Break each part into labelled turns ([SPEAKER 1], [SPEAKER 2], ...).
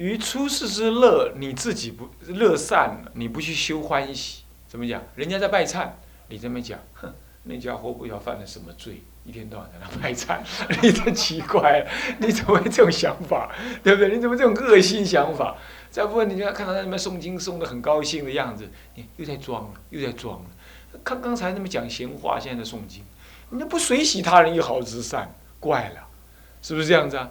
[SPEAKER 1] 于出世之乐，你自己不乐善了，你不去修欢喜，怎么讲？人家在拜忏，你这么讲，哼，那家伙不知道犯了什么罪，一天到晚在那拜忏，你真奇怪，你怎么会这种想法？对不对？你怎么这种恶心想法？再不然，你就要看到他那边诵经诵的很高兴的样子，你又在装了，又在装了。看刚才那么讲闲话，现在在诵经，你不随喜他人一毫之善，怪了，是不是这样子啊？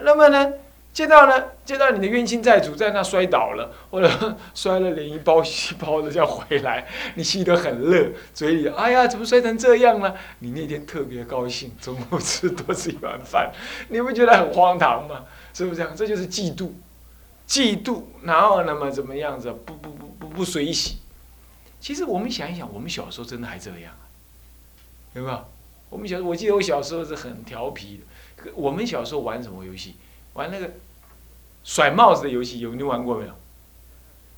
[SPEAKER 1] 那么呢？见到呢，见到你的冤亲债主在那摔倒了，或者 摔了连一包一包的，这样回来，你心得很乐，嘴里哎呀，怎么摔成这样了？你那天特别高兴，中午吃多吃一碗饭，你不觉得很荒唐吗？是不是这样？这就是嫉妒，嫉妒，然后那么怎么样子？不不不不不随喜。其实我们想一想，我们小时候真的还这样，有没有？我们小，我记得我小时候是很调皮的。我们小时候玩什么游戏？玩那个甩帽子的游戏，有你玩过没有？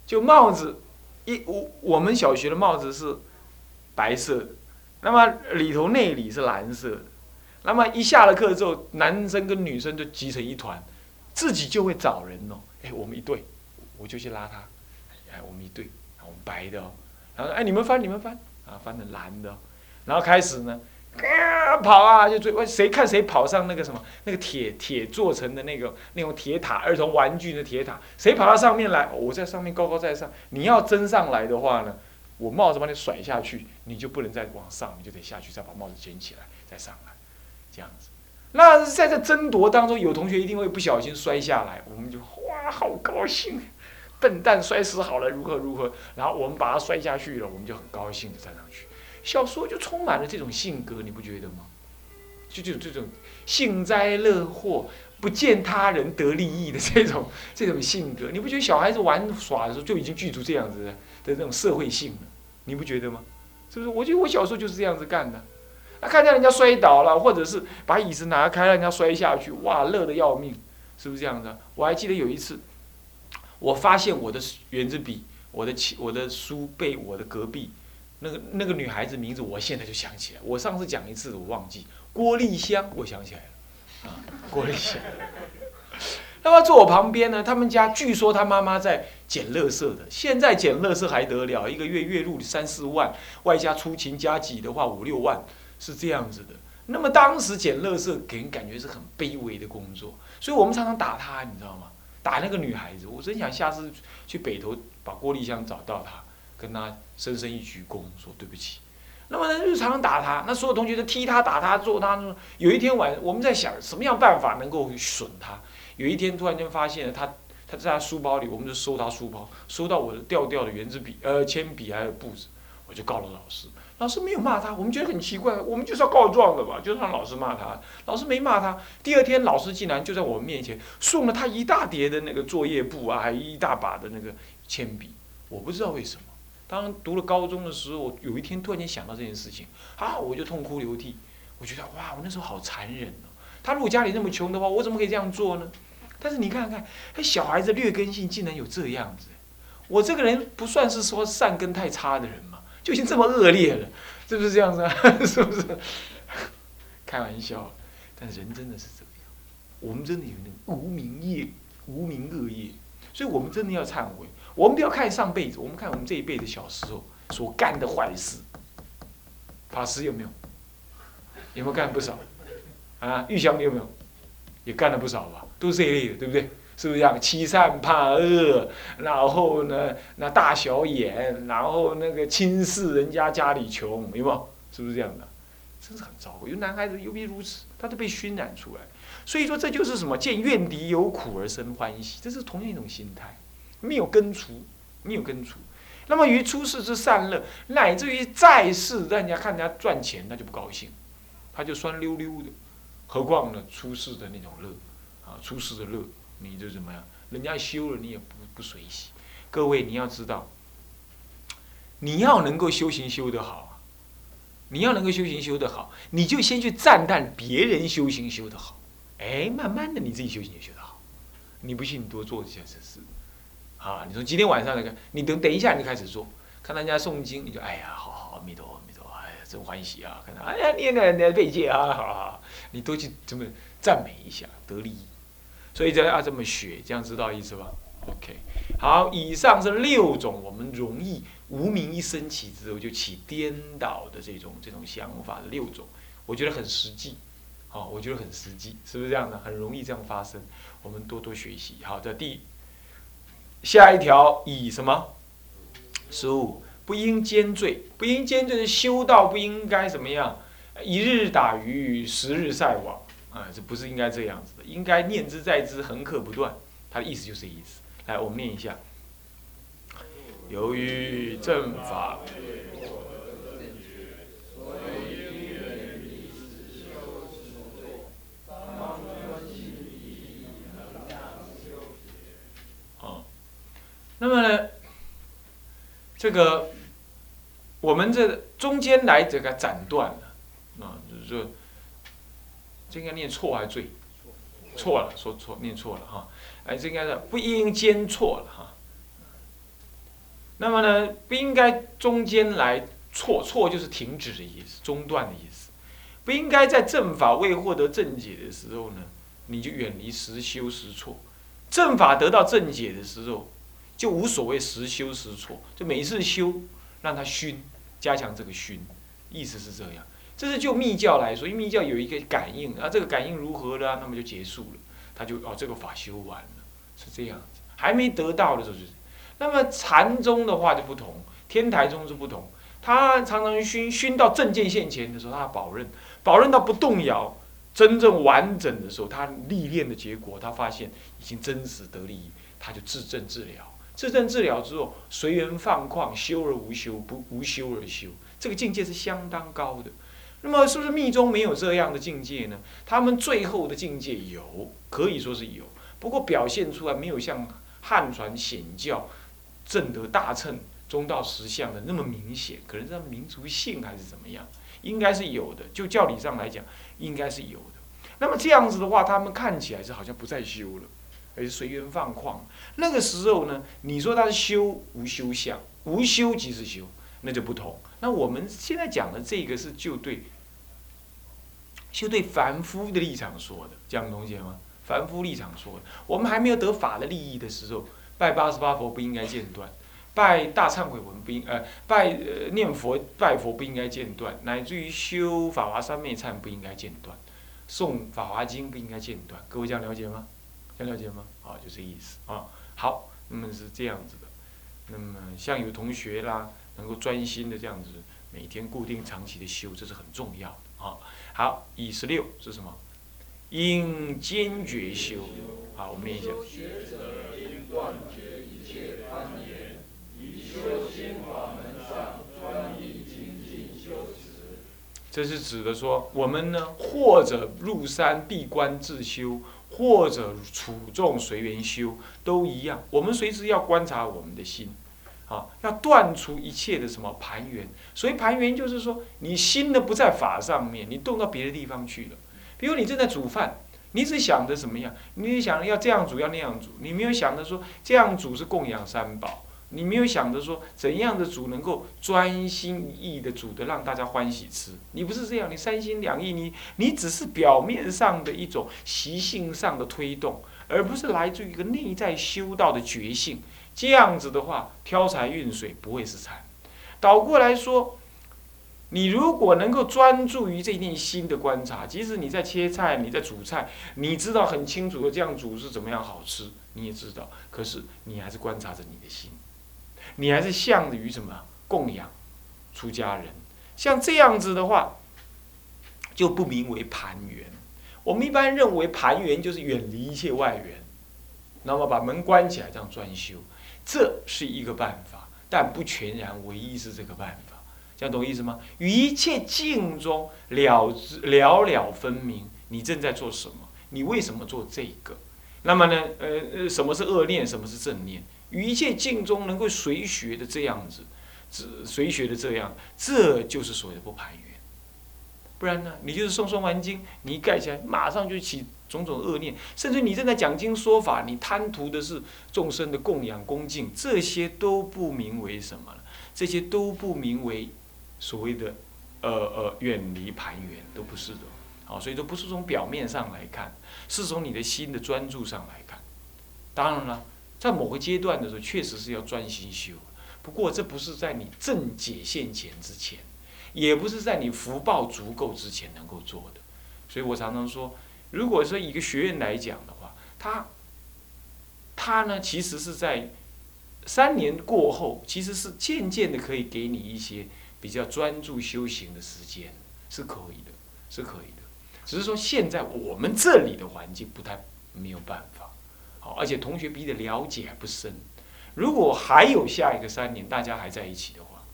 [SPEAKER 1] 就帽子，一我我们小学的帽子是白色的，那么里头内里是蓝色的，那么一下了课之后，男生跟女生就集成一团，自己就会找人哦，哎，我们一对，我就去拉他，哎，我们一对，我们白的哦，然后哎，你们翻你们翻，啊，翻成蓝的，然后开始呢。啊，跑啊，就追，谁看谁跑上那个什么，那个铁铁做成的那个那种铁塔，儿童玩具的铁塔，谁跑到上面来，我在上面高高在上。你要争上来的话呢，我帽子把你甩下去，你就不能再往上，你就得下去再把帽子捡起来再上来，这样子。那在这争夺当中，有同学一定会不小心摔下来，我们就哇，好高兴，笨蛋摔死好了，如何如何，然后我们把他摔下去了，我们就很高兴的站上去。小说就充满了这种性格，你不觉得吗？就就这种幸灾乐祸、不见他人得利益的这种 这种性格，你不觉得小孩子玩耍的时候就已经具足这样子的这种社会性了？你不觉得吗？是不是？我觉得我小时候就是这样子干的。啊，看见人家摔倒了，或者是把椅子拿开让人家摔下去，哇，乐得要命，是不是这样的？我还记得有一次，我发现我的圆珠笔、我的我的书被我的隔壁。那个那个女孩子名字，我现在就想起来。我上次讲一次，我忘记郭丽香，我想起来了，啊，郭丽香。那么坐我旁边呢，他们家据说他妈妈在捡垃圾的。现在捡垃圾还得了，一个月月入三四万，外加出勤加几的话五六万，是这样子的。那么当时捡垃圾给人感觉是很卑微的工作，所以我们常常打他，你知道吗？打那个女孩子。我真想下次去北头把郭丽香找到她。跟他深深一鞠躬，说对不起。那么日常打他，那所有同学都踢他、打他、揍他。有一天晚，我们在想什么样办法能够损他。有一天突然间发现他，他在他书包里，我们就搜他书包，搜到我的掉掉的圆珠笔、呃铅笔还有簿子，我就告了老师。老师没有骂他，我们觉得很奇怪，我们就是要告状的吧，就让老师骂他。老师没骂他。第二天老师竟然就在我们面前送了他一大叠的那个作业簿啊，还一大把的那个铅笔。我不知道为什么。当读了高中的时候，有一天突然间想到这件事情，啊，我就痛哭流涕。我觉得哇，我那时候好残忍哦。他如果家里那么穷的话，我怎么可以这样做呢？但是你看看，那小孩子劣根性竟然有这样子。我这个人不算是说善根太差的人嘛，就已经这么恶劣了，是不是这样子啊？是不是？开玩笑，但人真的是这样。我们真的有那无名业、无名恶业，所以我们真的要忏悔。我们不要看上辈子，我们看我们这一辈子小时候所干的坏事。法师有没有？有没有干不少？啊，玉祥有没有？也干了不少吧？都是这一类的，对不对？是不是这样？欺善怕恶，然后呢，那大小眼，然后那个轻视人家家里穷，有没有？是不是这样的？真是很糟糕。有男孩子尤必如此，他都被熏染出来。所以说，这就是什么？见怨敌有苦而生欢喜，这是同样一种心态。没有根除，没有根除，那么于出世之善乐，乃至于在世让人家看人家赚钱，他就不高兴，他就酸溜溜的。何况呢，出世的那种乐，啊，出世的乐，你就怎么样？人家修了，你也不不随喜。各位你要知道，你要能够修行修得好啊，你要能够修行修得好，你就先去赞叹别人修行修得好，哎，慢慢的你自己修行也修得好。你不信，你多做一下这事。啊，你从今天晚上那个，你等等一下，你就开始做，看人家诵经，你就哎呀，好好，阿弥陀，阿弥陀，哎呀，真欢喜啊！看到，哎呀，念念念背戒啊，好好，你多去这么赞美一下，得利益。所以就要这么学，这样知道意思吧？OK，好，以上是六种我们容易无名一升起之后就起颠倒的这种这种想法的六种，我觉得很实际，好，我觉得很实际，是不是这样的？很容易这样发生，我们多多学习。好，这第下一条以什么？十五不应兼罪，不应兼罪是修道不应该怎么样？一日打鱼，十日晒网。啊，这不是应该这样子的，应该念之在之，恒刻不断。他的意思就是这意思。来，我们念一下。由于正法。啊，那么呢，这个我们这中间来这个斩断了，啊，就是。这应该念错还是对？错了，说错，念错了哈。哎，这应该是不应间错了哈。那么呢，不应该中间来错，错就是停止的意思，中断的意思。不应该在正法未获得正解的时候呢，你就远离实修实错。正法得到正解的时候，就无所谓实修实错，就每一次修让它熏，加强这个熏，意思是这样。这是就密教来说，因为密教有一个感应，啊，这个感应如何了，那么就结束了，他就哦，这个法修完了，是这样子。还没得到的时候就是，那么禅宗的话就不同，天台宗是不同，他常常熏熏到正见现前的时候，他保任，保任到不动摇，真正完整的时候，他历练的结果，他发现已经真实得利益，他就自证治疗，自证治疗之后，随缘放旷，修而无修，不无修而修，这个境界是相当高的。那么是不是密宗没有这样的境界呢？他们最后的境界有，可以说是有，不过表现出来没有像汉传显教正得大乘中道实相的那么明显，可能是民族性还是怎么样，应该是有的。就教理上来讲，应该是有的。那么这样子的话，他们看起来是好像不再修了，而是随缘放旷。那个时候呢，你说他是修无修相，无修即是修，那就不同。那我们现在讲的这个是就对。就对凡夫的立场说的，这样东西吗？凡夫立场说的，我们还没有得法的利益的时候，拜八十八佛不应该间断，拜大忏悔文不应呃拜呃念佛拜佛不应该间断，乃至于修法华三昧忏不应该间断，诵法华经不应该间断。各位这样了解吗？这样了解吗？好，就这意思啊。好，那么是这样子的。那么像有同学啦，能够专心的这样子，每天固定长期的修，这是很重要的啊。好，以十六是什么？应坚决修。好，我们念一下。这是指的说，我们呢，或者入山闭关自修，或者处众随缘修，都一样。我们随时要观察我们的心。啊，要断除一切的什么盘缘，所以盘缘就是说，你心的不在法上面，你动到别的地方去了。比如你正在煮饭，你只想着怎么样？你想要这样煮，要那样煮，你没有想着说这样煮是供养三宝，你没有想着说怎样的煮能够专心一意的煮的让大家欢喜吃。你不是这样，你三心两意，你你只是表面上的一种习性上的推动，而不是来自于一个内在修道的觉性。这样子的话，挑柴运水不会是禅。倒过来说，你如果能够专注于这念心的观察，即使你在切菜、你在煮菜，你知道很清楚的这样煮是怎么样好吃，你也知道。可是你还是观察着你的心，你还是向于什么供养出家人。像这样子的话，就不名为盘缘。我们一般认为盘缘就是远离一切外缘，那么把门关起来，这样专修。这是一个办法，但不全然唯一是这个办法，这样懂意思吗？于一切境中了之了了分明，你正在做什么？你为什么做这个？那么呢？呃，什么是恶念？什么是正念？于一切境中能够随学的这样子，随学的这样，这就是所谓的不攀缘。不然呢？你就是诵诵完经，你一盖起来，马上就起。种种恶念，甚至你正在讲经说法，你贪图的是众生的供养恭敬，这些都不名为什么了？这些都不名为所谓的呃呃远离盘缘，都不是的。好，所以说不是从表面上来看，是从你的心的专注上来看。当然了，在某个阶段的时候，确实是要专心修。不过这不是在你正解现前之前，也不是在你福报足够之前能够做的。所以我常常说，如果说一个学院来讲的话，他他呢，其实是在三年过后，其实是渐渐的可以给你一些比较专注修行的时间，是可以的，是可以的。只是说现在我们这里的环境不太没有办法，好，而且同学彼此了解还不深。如果还有下一个三年，大家还在一起的话，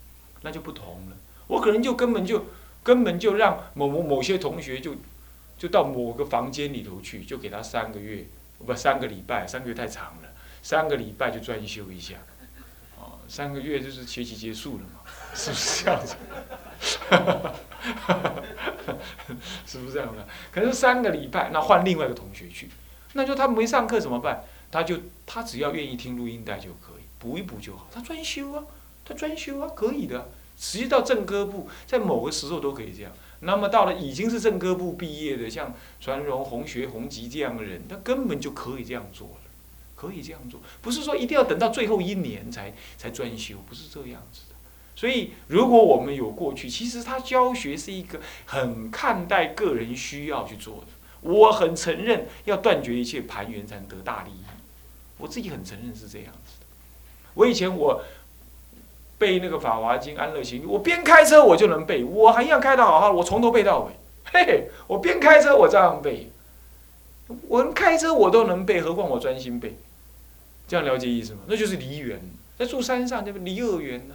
[SPEAKER 1] 那就不同了。我可能就根本就根本就让某某某些同学就就到某个房间里头去，就给他三个月，不三个礼拜，三个月太长了，三个礼拜就专修一下，哦，三个月就是学期结束了嘛，是不是这样子？是不是这样的？可是三个礼拜，那换另外一个同学去，那就他没上课怎么办？他就他只要愿意听录音带就可以，补一补就好。他专修啊，他专修啊，可以的。实际到正科部，在某个时候都可以这样。那么到了已经是正科部毕业的，像传荣、洪学、洪吉这样的人，他根本就可以这样做了，可以这样做。不是说一定要等到最后一年才才专修，不是这样子的。所以，如果我们有过去，其实他教学是一个很看待个人需要去做的。我很承认要断绝一切盘缘才能得大利益，我自己很承认是这样子的。我以前我背那个《法华经》《安乐行》，我边开车我就能背，我还要开的好好，我从头背到尾。嘿嘿，我边开车我照样背，我开车我都能背，何况我专心背？这样了解意思吗？那就是离缘，在住山上就离恶缘呢。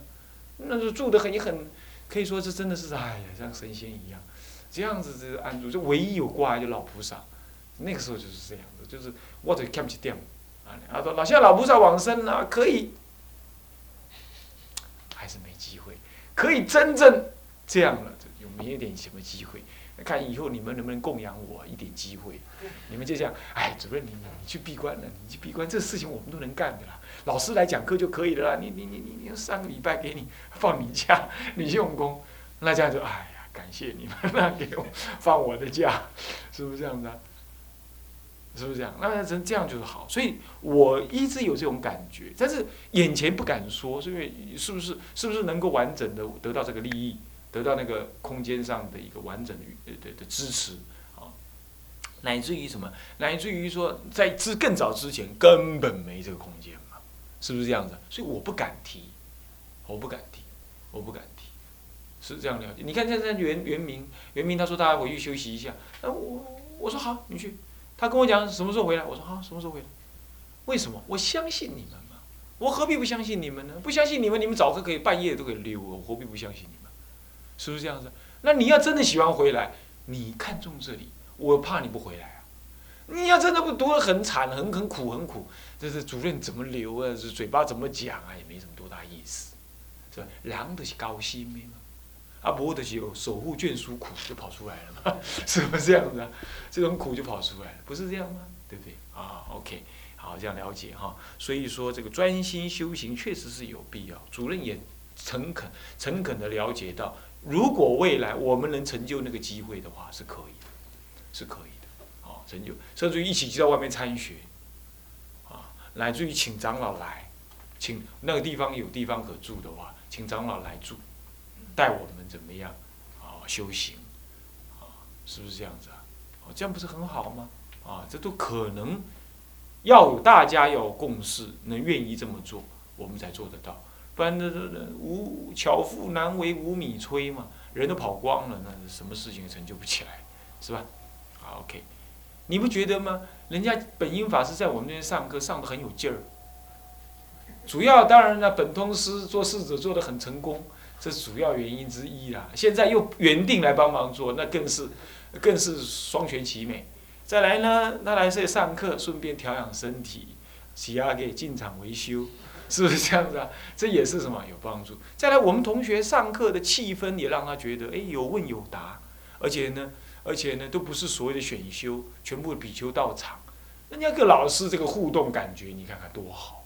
[SPEAKER 1] 那是住的很很，可以说这真的是哎呀，像神仙一样，这样子这安住，就唯一有挂就老菩萨，那个时候就是这样子，就是我得看不起点，啊，说老现在老菩萨往生了，可以，还是没机会，可以真正这样了，有没有点什么机会？看以后你们能不能供养我一点机会？你们就这样，哎，主任你你去闭关了，你去闭关，这事情我们都能干的啦。老师来讲课就可以了啦。你你你你你上个礼拜给你放你假，你用功，那这样就哎，感谢你们，那给我放我的假，是不是这样子啊？是不是这样？那成这样就是好。所以我一直有这种感觉，但是眼前不敢说，是因为是不是是不是能够完整的得到这个利益，得到那个空间上的一个完整的的的支持啊。乃至于什么？乃至于说，在之更早之前根本没这个空间嘛，是不是这样子？所以我不敢提，我不敢提，我不敢，是这样了解。你看现在袁袁明，袁明他说他回去休息一下，那我我说好，你去。他跟我讲什么时候回来，我说好，什么时候回来？为什么？我相信你们嘛，我何必不相信你们呢？不相信你们，你们早课可以半夜都可以溜，我何必不相信你们？是不是这样子？那你要真的喜欢回来，你看中这里。我怕你不回来啊！你要真的不读得很惨、很很苦、很苦，这是主任怎么留啊？这嘴巴怎么讲啊？也没什么多大意思，是吧？人都是高兴的嘛，啊，不就是有守护眷属苦就跑出来了嘛？是不是这样子啊？这种苦就跑出来了，不是这样吗？对不对？啊，OK，好，这样了解哈。所以说，这个专心修行确实是有必要。主任也诚恳、诚恳的了解到，如果未来我们能成就那个机会的话，是可以的。是可以的，哦，成就，甚至于一起就在外面参学，啊，乃至于请长老来，请那个地方有地方可住的话，请长老来住，带我们怎么样，啊，修行，啊，是不是这样子啊？哦，这样不是很好吗？啊，这都可能，要有大家要有共识，能愿意这么做，我们才做得到，不然那那无巧妇难为无米炊嘛，人都跑光了，那什么事情成就不起来，是吧？OK，你不觉得吗？人家本因法师在我们那边上课上的很有劲儿。主要当然呢，本通师做侍者做的很成功，这是主要原因之一啦。现在又原定来帮忙做，那更是更是双全其美。再来呢，他来这上课，顺便调养身体，洗牙给进场维修，是不是这样子啊？这也是什么有帮助？再来，我们同学上课的气氛也让他觉得哎有问有答，而且呢。而且呢，都不是所谓的选修，全部比丘到场，人家跟老师这个互动感觉，你看看多好，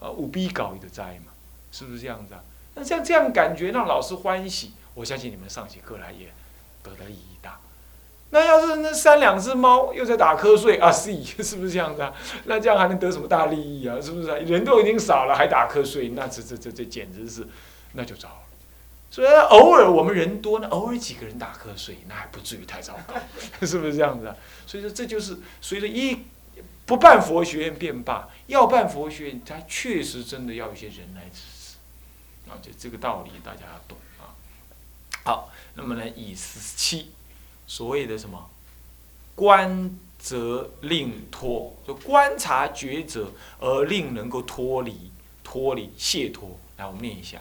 [SPEAKER 1] 啊，务必搞一个斋嘛，是不是这样子啊？那像这样感觉让老师欢喜，我相信你们上起课来也得的利益大，那要是那三两只猫又在打瞌睡啊，是是不是这样子啊？那这样还能得什么大利益啊？是不是？人都已经少了，还打瞌睡，那这这这这简直是，那就糟了。所以偶尔我们人多呢，偶尔几个人打瞌睡，那还不至于太糟糕，是不是这样子啊？所以说这就是随着一不办佛学院便罢，要办佛学院，它确实真的要一些人来支持，就这个道理大家要懂啊。好，那么呢，以十七。所谓的什么观则令脱，就观察抉择而令能够脱离、脱离、解脱。来，我们念一下：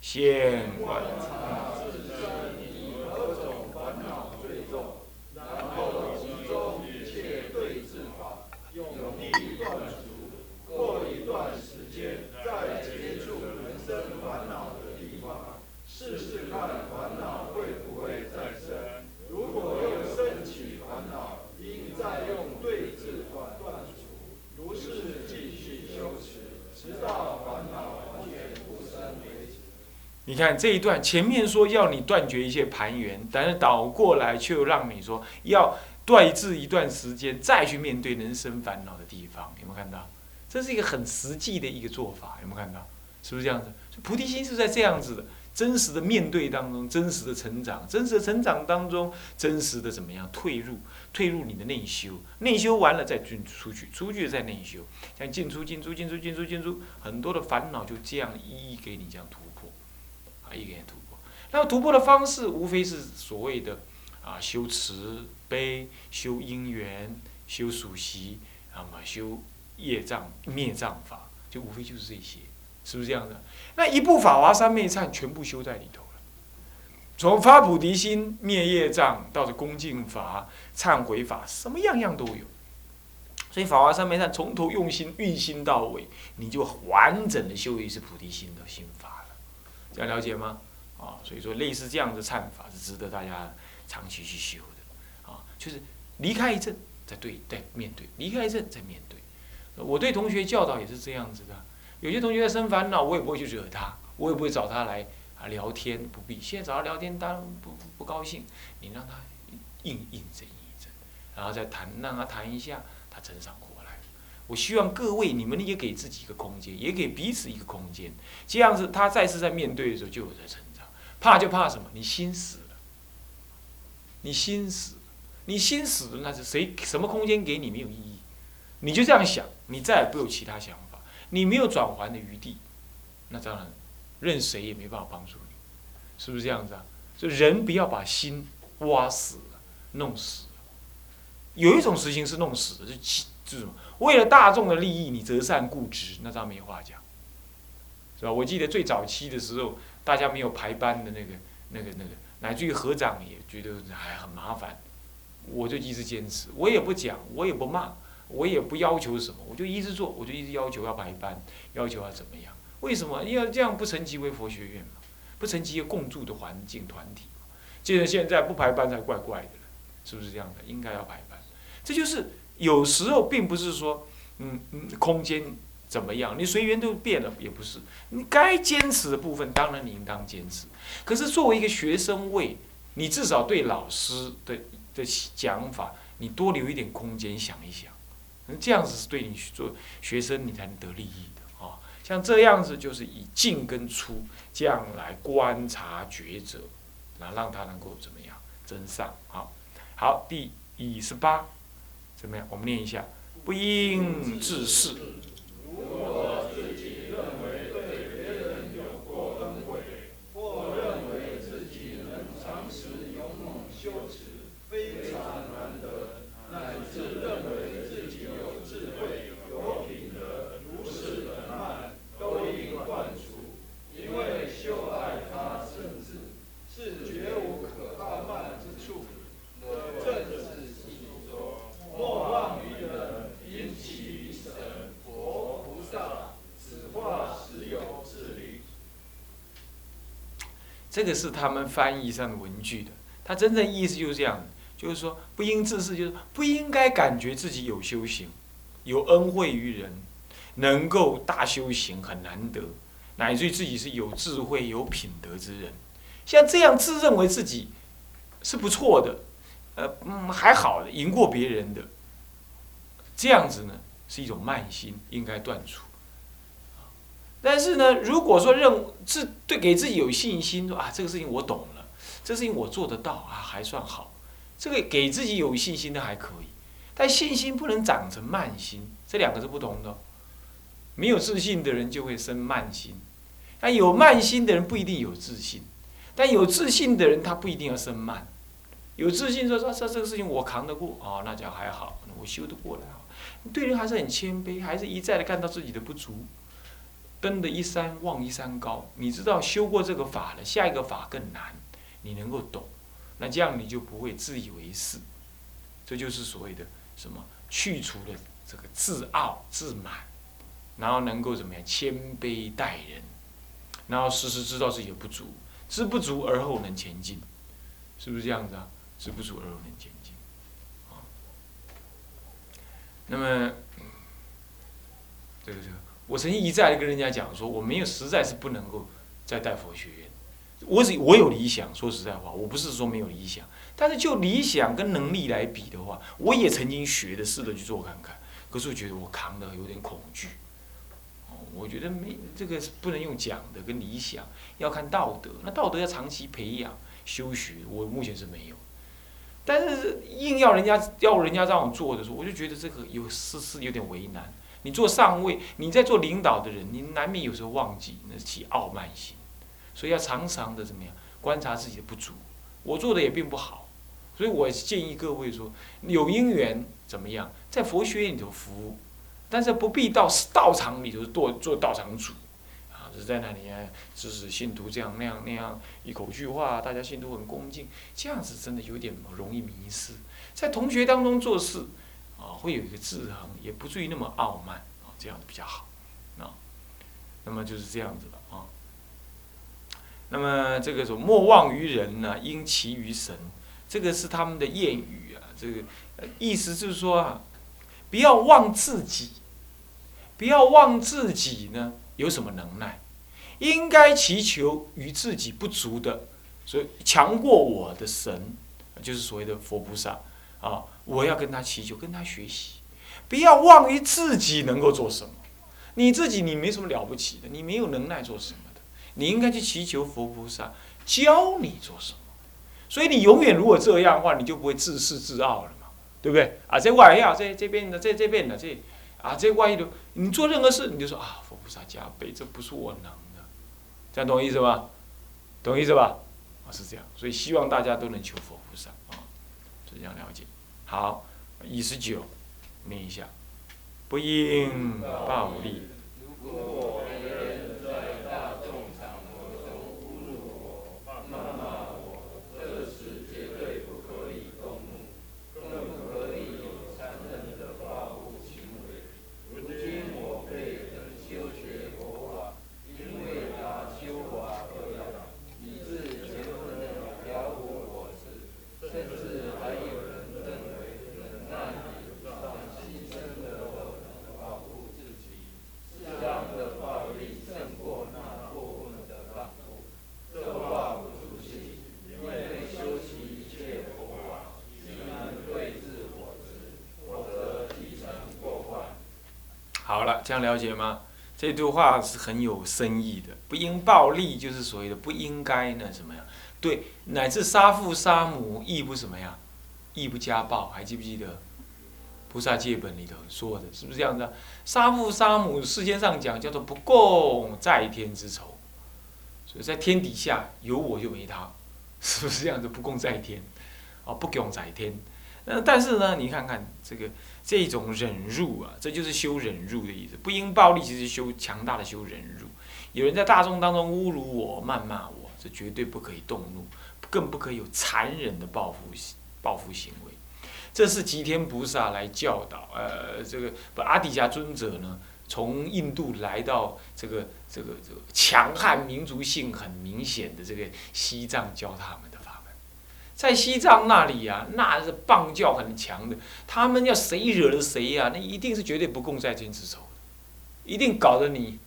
[SPEAKER 1] 现观察自身以何种烦恼最重，然后集中一切对治法，用力断除。过一段时间，再接触人生烦恼的地方，试试看烦恼会不会再生。如果又升起烦恼，应再用对治法断除。如是继续修持，直到烦恼完全不生为止。你看这一段，前面说要你断绝一切盘缘，但是倒过来却又让你说要断治一段时间，再去面对人生烦恼的地方。有没有看到？这是一个很实际的一个做法。有没有看到？是不是这样子？菩提心是在这样子的。真实的面对当中，真实的成长，真实的成长当中，真实的怎么样退入？退入你的内修，内修完了再进出去，出去再内修，像进出进出进出进出进出，很多的烦恼就这样一一给你这样突，啊，一个突破。那么突破的方式，无非是所谓的啊修慈悲、修因缘、修属习，那么修业障灭障法，就无非就是这些。是不是这样的？那一部《法华三昧忏》全部修在里头了，从发菩提心、灭业障，到这恭敬法、忏悔法，什么样样都有。所以《法华三昧忏》从头用心运心到尾，你就完整的修一次菩提心的心法。这样了解吗？啊，所以说类似这样的忏法是值得大家长期去修的。啊，就是离开一阵再对再面对，离开一阵再面对。我对同学教导也是这样子的。有些同学生烦恼，我也不会去惹他，我也不会找他来啊聊天，不必。现在找他聊天，当然不不不高兴，你让他应应这一阵，然后再谈，让他谈一下，他真上火。我希望各位你们也给自己一个空间，也给彼此一个空间，这样子他再次在面对的时候就有在成长。怕就怕什么？你心死了，你心死，你心死了，那是谁什么空间给你没有意义？你就这样想，你再也不有其他想法。你没有转还的余地，那当然，任谁也没办法帮助你，是不是这样子啊？就人不要把心挖死了、弄死了。有一种事情是弄死的，是是什么？为了大众的利益，你择善固执，那当然没话讲，是吧？我记得最早期的时候，大家没有排班的那个、那个、那个，乃至于合长也觉得还很麻烦，我就一直坚持，我也不讲，我也不骂。我也不要求什么，我就一直做，我就一直要求要排班，要求要怎么样？为什么？因为这样不成其为佛学院嘛，不成其为共住的环境团体嘛。既然现在不排班才怪怪的是不是这样的？应该要排班。这就是有时候并不是说，嗯嗯，空间怎么样，你随缘都变了，也不是。你该坚持的部分，当然你应当坚持。可是作为一个学生位，你至少对老师的的讲法，你多留一点空间想一想。这样子是对你去做学生，你才能得利益的啊！像这样子就是以进跟出这样来观察抉择，然后让他能够怎么样增上啊，好，第一十八，怎么样？我们念一下：不应自恃。这个是他们翻译上的文句的，他真正意思就是这样，就是说不应自恃，就是不应该感觉自己有修行，有恩惠于人，能够大修行很难得，乃至于自己是有智慧、有品德之人，像这样自认为自己是不错的，呃嗯还好的，赢过别人的，这样子呢是一种慢心，应该断除。但是呢，如果说认自对给自己有信心，说啊这个事情我懂了，这事情我做得到啊还算好，这个给自己有信心的还可以，但信心不能长成慢心，这两个是不同的。没有自信的人就会生慢心，但有慢心的人不一定有自信，但有自信的人他不一定要生慢。有自信说说这这个事情我扛得过啊，那讲还好，我修得过来。对人还是很谦卑，还是一再的看到自己的不足。登的一山望一山高，你知道修过这个法了，下一个法更难，你能够懂，那这样你就不会自以为是。这就是所谓的什么去除了这个自傲自满。然后能够怎么样谦卑待人，然后时时知道自己的不足，知不足而后能前进，是不是这样子啊？知不足而后能前进，啊。那么，这个这个，我曾经一再的跟人家讲说，我没有实在是不能够再带佛学院，我只我有理想，说实在话，我不是说没有理想，但是就理想跟能力来比的话，我也曾经学的试着去做看看，可是我觉得我扛的有点恐惧。我觉得没这个是不能用讲的，跟理想要看道德。那道德要长期培养修学，我目前是没有。但是硬要人家要人家让我做的时候，我就觉得这个有是是有点为难。你做上位，你在做领导的人，你难免有时候忘记那起傲慢心，所以要常常的怎么样观察自己的不足。我做的也并不好，所以我建议各位说，有因缘怎么样，在佛学院里头服务。但是不必到道场里头做做道场主，啊，是在那里啊，指使信徒这样那样那样一口句话，大家信徒很恭敬，这样子真的有点容易迷失。在同学当中做事，啊，会有一个制衡，也不至于那么傲慢，啊，这样子比较好，啊，那么就是这样子的啊。那么这个说莫忘于人呢，应其于神，这个是他们的谚语啊，这个意思就是说啊。不要忘自己，不要忘自己呢？有什么能耐？应该祈求与自己不足的，所以强过我的神，就是所谓的佛菩萨啊！我要跟他祈求，跟他学习。不要忘于自己能够做什么。你自己你没什么了不起的，你没有能耐做什么的。你应该去祈求佛菩萨教你做什么。所以你永远如果这样的话，你就不会自视自傲了嘛。对不对啊？这外要这这边的，这这边的这啊，这万一的，你做任何事，你就说啊，佛菩萨加倍，这不是我能的，这样懂意思吗？懂意思吧？啊，是这样，所以希望大家都能求佛菩萨啊，是这样了解。好，一十九，念一下，不应暴力。好了，这样了解吗？这句话是很有深意的。不应暴力，就是所谓的不应该那什么呀？对，乃至杀父杀母亦不什么呀？亦不家暴，还记不记得《菩萨戒本》里头说的，是不是这样子？杀父杀母，世间上讲叫做不共在天之仇，所以在天底下有我就没他，是不是这样子？不共在天，哦，不共在天。那但是呢，你看看这个这种忍辱啊，这就是修忍辱的意思。不应暴力，其实修强大的修忍辱。有人在大众当中侮辱我、谩骂我，这绝对不可以动怒，更不可以有残忍的报复报复行为。这是吉天菩萨来教导，呃，这个不阿底迦尊者呢，从印度来到这个这个这个强悍民族性很明显的这个西藏，教他们。在西藏那里呀，那是棒教很强的。他们要谁惹了谁呀，那一定是绝对不共在天之仇，一定搞得你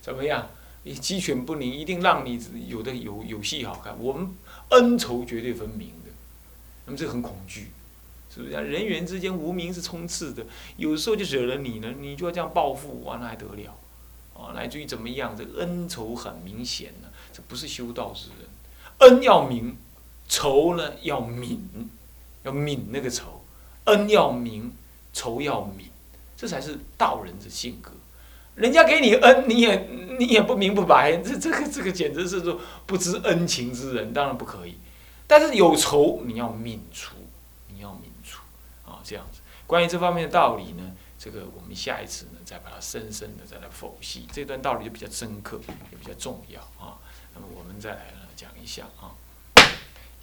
[SPEAKER 1] 怎么样？你鸡犬不宁，一定让你有的有有戏好看。我们恩仇绝对分明的，那么这很恐惧，是不是？人与人之间无名是充斥的，有时候就惹了你呢，你就要这样报复，完了还得了？啊，来至于怎么样？这个恩仇很明显呢，这不是修道之人。恩要明，仇呢要泯，要泯那个仇。恩要明，仇要泯，这才是道人的性格。人家给你恩，你也你也不明不白，这这个这个简直是说不知恩情之人，当然不可以。但是有仇你要泯除，你要泯除啊，这样子。关于这方面的道理呢，这个我们下一次呢再把它深深的再来剖析。这段道理就比较深刻，也比较重要啊。那么我们再来呢讲一下啊。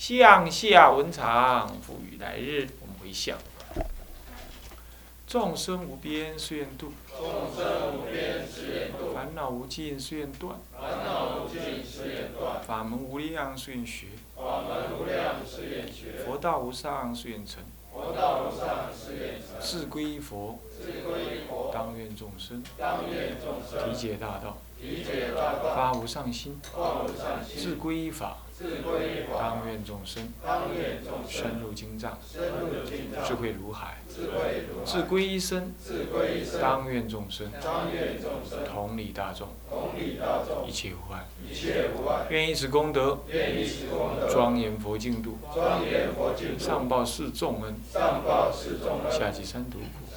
[SPEAKER 1] 向下文长，赋予来日，我们回向。众生无边誓愿度，
[SPEAKER 2] 众生无边誓愿度；
[SPEAKER 1] 烦恼无尽誓愿断，
[SPEAKER 2] 烦恼无尽誓愿断；
[SPEAKER 1] 法门无量誓愿学，
[SPEAKER 2] 法门无量誓愿学；
[SPEAKER 1] 佛道无上誓愿成，
[SPEAKER 2] 佛道无上誓愿成；
[SPEAKER 1] 自归佛，
[SPEAKER 2] 自归佛；
[SPEAKER 1] 当愿众生，
[SPEAKER 2] 当愿众生；
[SPEAKER 1] 体解大道，
[SPEAKER 2] 体解大道；
[SPEAKER 1] 发无上心，
[SPEAKER 2] 发无上心；
[SPEAKER 1] 自归法，
[SPEAKER 2] 志归法；
[SPEAKER 1] 当愿众生，
[SPEAKER 2] 当愿众生；
[SPEAKER 1] 深入经藏，
[SPEAKER 2] 深入经藏；
[SPEAKER 1] 智慧如海，
[SPEAKER 2] 智慧如海；
[SPEAKER 1] 志归一生，
[SPEAKER 2] 志归一生；
[SPEAKER 1] 当愿众生，
[SPEAKER 2] 当愿众生；
[SPEAKER 1] 同理大众，
[SPEAKER 2] 同理大众；
[SPEAKER 1] 一切无碍，
[SPEAKER 2] 一切无碍；
[SPEAKER 1] 愿以此功德，
[SPEAKER 2] 愿以此功德，
[SPEAKER 1] 庄严佛净土，
[SPEAKER 2] 庄严佛净土；
[SPEAKER 1] 上报四重恩，
[SPEAKER 2] 上报四重恩；
[SPEAKER 1] 下济三途苦。